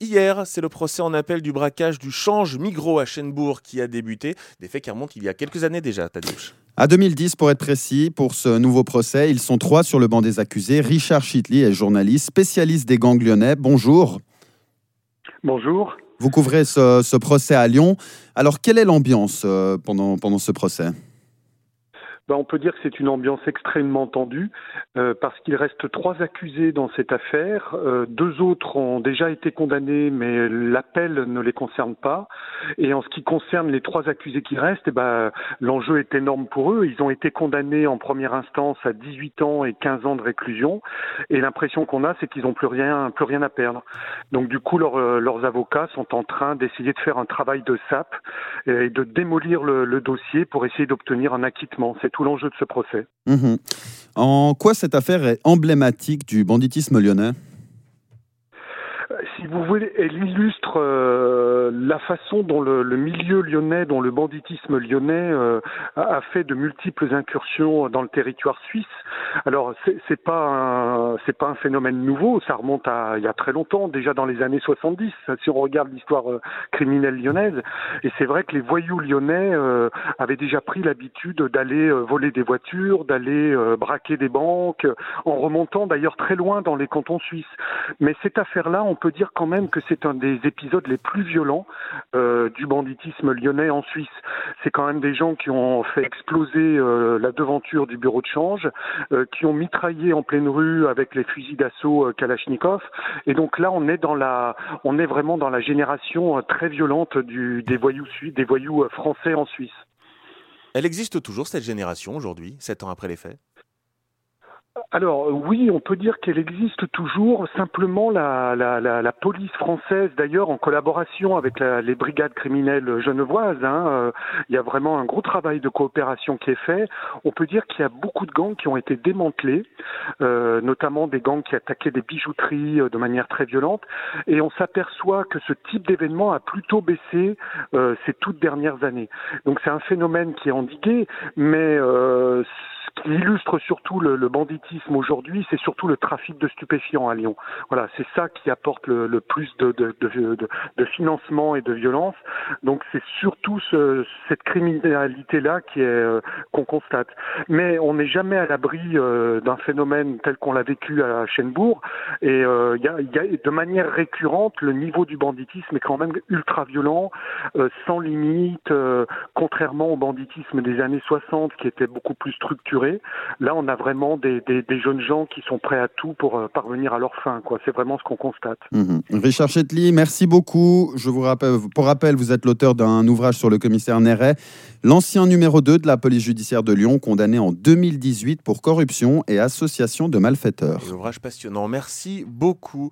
Hier, c'est le procès en appel du braquage du Change Migros à Chenbourg qui a débuté. Des faits qui remontent il y a quelques années déjà, Tadeusz. À 2010, pour être précis, pour ce nouveau procès, ils sont trois sur le banc des accusés. Richard Chitli est journaliste, spécialiste des gangs lyonnais. Bonjour. Bonjour. Vous couvrez ce, procès à Lyon. Alors, quelle est l'ambiance euh, pendant, pendant ce procès? Ben, on peut dire que c'est une ambiance extrêmement tendue euh, parce qu'il reste trois accusés dans cette affaire. Euh, deux autres ont déjà été condamnés, mais l'appel ne les concerne pas. Et en ce qui concerne les trois accusés qui restent, eh ben, l'enjeu est énorme pour eux. Ils ont été condamnés en première instance à 18 ans et 15 ans de réclusion. Et l'impression qu'on a, c'est qu'ils n'ont plus rien, plus rien à perdre. Donc du coup, euh, leurs avocats sont en train d'essayer de faire un travail de sape et de démolir le, dossier pour essayer d'obtenir un acquittement. Tout l'enjeu de ce procès. Mhm. En quoi cette affaire est emblématique du banditisme lyonnais? Vous voulez, elle illustre euh, la façon dont le, milieu lyonnais, dont le banditisme lyonnais euh, a, fait de multiples incursions dans le territoire suisse. Alors c'est pas c'est pas un phénomène nouveau, ça remonte à il y a très longtemps, déjà dans les années 70, si on regarde l'histoire euh, criminelle lyonnaise. Et c'est vrai que les voyous lyonnais avaient déjà pris l'habitude d'aller voler des voitures, d'aller braquer des banques, en remontant d'ailleurs très loin dans les cantons suisses. Mais cette affaire-là, on peut dire quand même que c'est un des épisodes les plus violents euh, du banditisme lyonnais en Suisse. C'est quand même des gens qui ont fait exploser euh, la devanture du bureau de change, euh, qui ont mitraillé en pleine rue avec les fusils d'assaut Kalachnikov. Et donc là, on est dans la, on est vraiment dans la génération très violente des voyous des voyous français en Suisse. Elle existe toujours cette génération aujourd'hui, sept ans après les faits? Alors oui, on peut dire qu'elle existe toujours. Simplement, la, la, la, la police française, d'ailleurs, en collaboration avec les brigades criminelles genevoises, hein, euh, il y a vraiment un gros travail de coopération qui est fait. On peut dire qu'il y a beaucoup de gangs qui ont été démantelés, euh, notamment des gangs qui attaquaient des bijouteries euh, de manière très violente. Et on s'aperçoit que ce type d'événement a plutôt baissé ces toutes dernières années. Donc c'est un phénomène qui est endigué, mais ce qui illustre surtout le, le banditisme aujourd'hui, c'est surtout le trafic de stupéfiants à Lyon. Voilà, c'est ça qui apporte le, le plus de, de, de, de, financement et de violence. Donc c'est surtout ce, cette criminalité-là qui est euh, qu'on constate. Mais on n'est jamais à l'abri euh, d'un phénomène tel qu'on l'a vécu à Chenbourg. Et euh, y, a, y, a, de manière récurrente, le niveau du banditisme est quand même ultra violent, sans limite, contrairement au banditisme des années 60 qui était beaucoup plus structuré. Là, on a vraiment des, des, des jeunes gens qui sont prêts à tout pour euh, parvenir à leur fin. Quoi. C'est vraiment ce qu'on constate. Mhm. Richard Chetli, merci beaucoup. Je vous rappelle, pour rappel, vous êtes l'auteur d'un ouvrage sur le commissaire Néret, l'ancien numéro 2 de la police judiciaire de Lyon, condamné en 2018 pour corruption et association de malfaiteurs. Un ouvrage passionnant. Merci beaucoup.